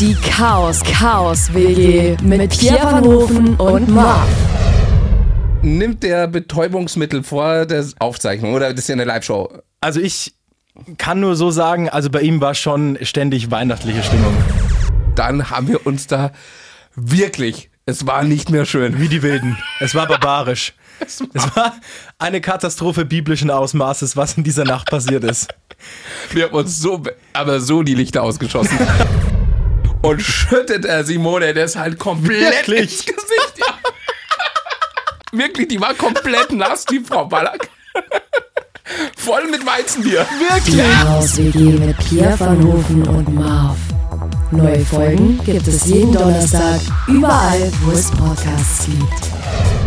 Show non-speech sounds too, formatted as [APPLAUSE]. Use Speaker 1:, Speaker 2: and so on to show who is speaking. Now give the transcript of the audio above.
Speaker 1: Die Chaos Chaos WG mit Pierre van Hofen und Marv.
Speaker 2: Nimmt der Betäubungsmittel vor der Aufzeichnung oder das ist ja eine Live-Show?
Speaker 3: Also ich kann nur so sagen, also bei ihm war schon ständig weihnachtliche Stimmung.
Speaker 2: Dann haben wir uns da wirklich, es war nicht mehr schön.
Speaker 3: Wie die Wilden. Es war barbarisch. [LAUGHS] Es war eine Katastrophe biblischen Ausmaßes, was in dieser Nacht passiert ist.
Speaker 2: Wir haben uns so, aber so die Lichter ausgeschossen. [LAUGHS] Und schüttet er Simone das halt komplett
Speaker 3: Wirklich?
Speaker 2: ins Gesicht. Wirklich, die war komplett nass, die Frau Ballack. Voll mit Weizenbier.
Speaker 1: Die Chaos WG mit Pierre van Hofen und Marv. Neue Folgen gibt es jeden Donnerstag, überall, wo es Podcasts gibt.